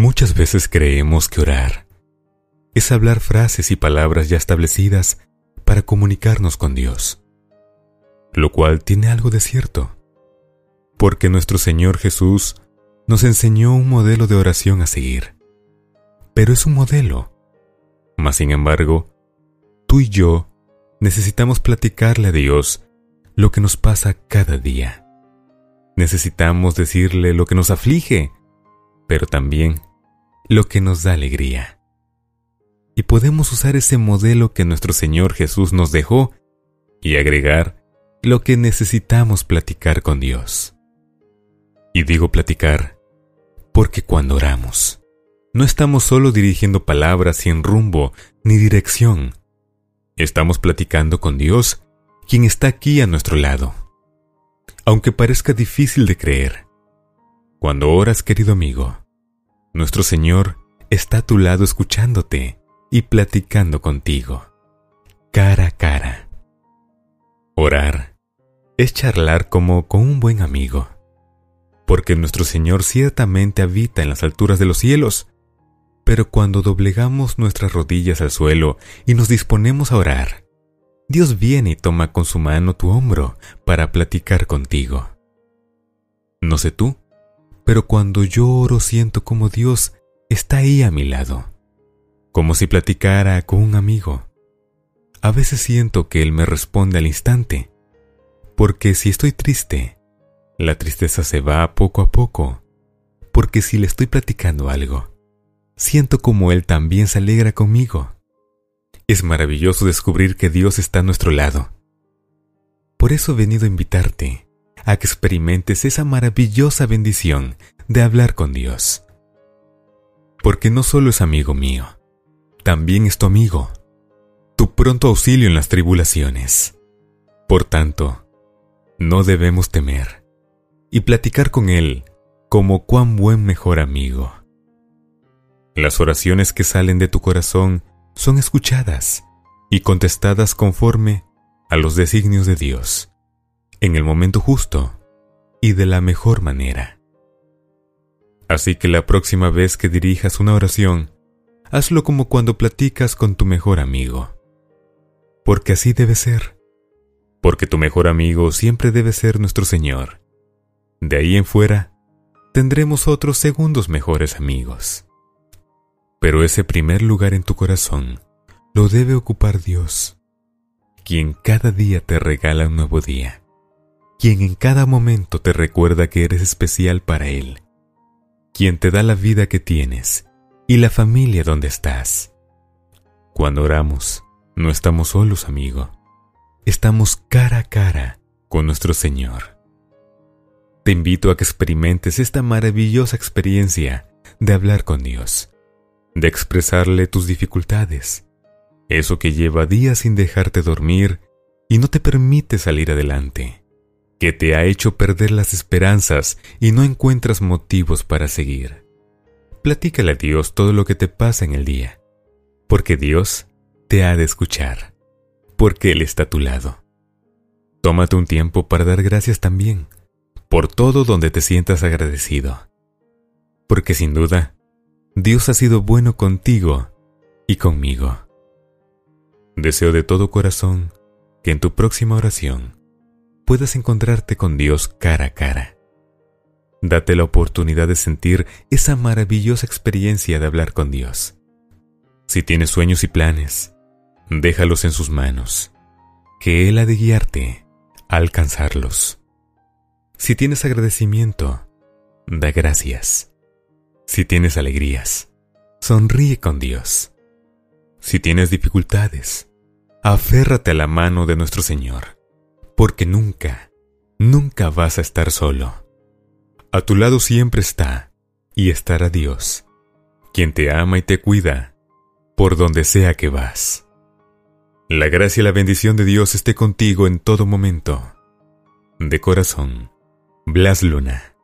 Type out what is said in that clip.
Muchas veces creemos que orar es hablar frases y palabras ya establecidas para comunicarnos con Dios, lo cual tiene algo de cierto, porque nuestro Señor Jesús nos enseñó un modelo de oración a seguir, pero es un modelo. Mas sin embargo, tú y yo necesitamos platicarle a Dios lo que nos pasa cada día. Necesitamos decirle lo que nos aflige, pero también lo que nos da alegría. Y podemos usar ese modelo que nuestro Señor Jesús nos dejó y agregar lo que necesitamos platicar con Dios. Y digo platicar porque cuando oramos, no estamos solo dirigiendo palabras sin rumbo ni dirección. Estamos platicando con Dios, quien está aquí a nuestro lado. Aunque parezca difícil de creer, cuando oras, querido amigo, nuestro Señor está a tu lado escuchándote y platicando contigo, cara a cara. Orar es charlar como con un buen amigo, porque nuestro Señor ciertamente habita en las alturas de los cielos, pero cuando doblegamos nuestras rodillas al suelo y nos disponemos a orar, Dios viene y toma con su mano tu hombro para platicar contigo. No sé tú, pero cuando yo oro siento como Dios está ahí a mi lado, como si platicara con un amigo. A veces siento que Él me responde al instante, porque si estoy triste, la tristeza se va poco a poco, porque si le estoy platicando algo, siento como Él también se alegra conmigo. Es maravilloso descubrir que Dios está a nuestro lado. Por eso he venido a invitarte a que experimentes esa maravillosa bendición de hablar con Dios. Porque no solo es amigo mío, también es tu amigo, tu pronto auxilio en las tribulaciones. Por tanto, no debemos temer y platicar con Él como cuán buen mejor amigo. Las oraciones que salen de tu corazón son escuchadas y contestadas conforme a los designios de Dios en el momento justo y de la mejor manera. Así que la próxima vez que dirijas una oración, hazlo como cuando platicas con tu mejor amigo. Porque así debe ser. Porque tu mejor amigo siempre debe ser nuestro Señor. De ahí en fuera, tendremos otros segundos mejores amigos. Pero ese primer lugar en tu corazón lo debe ocupar Dios, quien cada día te regala un nuevo día quien en cada momento te recuerda que eres especial para Él, quien te da la vida que tienes y la familia donde estás. Cuando oramos, no estamos solos, amigo. Estamos cara a cara con nuestro Señor. Te invito a que experimentes esta maravillosa experiencia de hablar con Dios, de expresarle tus dificultades, eso que lleva días sin dejarte dormir y no te permite salir adelante que te ha hecho perder las esperanzas y no encuentras motivos para seguir. Platícale a Dios todo lo que te pasa en el día, porque Dios te ha de escuchar, porque Él está a tu lado. Tómate un tiempo para dar gracias también, por todo donde te sientas agradecido, porque sin duda, Dios ha sido bueno contigo y conmigo. Deseo de todo corazón que en tu próxima oración puedas encontrarte con Dios cara a cara. Date la oportunidad de sentir esa maravillosa experiencia de hablar con Dios. Si tienes sueños y planes, déjalos en sus manos, que Él ha de guiarte a alcanzarlos. Si tienes agradecimiento, da gracias. Si tienes alegrías, sonríe con Dios. Si tienes dificultades, aférrate a la mano de nuestro Señor porque nunca, nunca vas a estar solo. A tu lado siempre está y estará Dios, quien te ama y te cuida por donde sea que vas. La gracia y la bendición de Dios esté contigo en todo momento. De corazón, Blas Luna.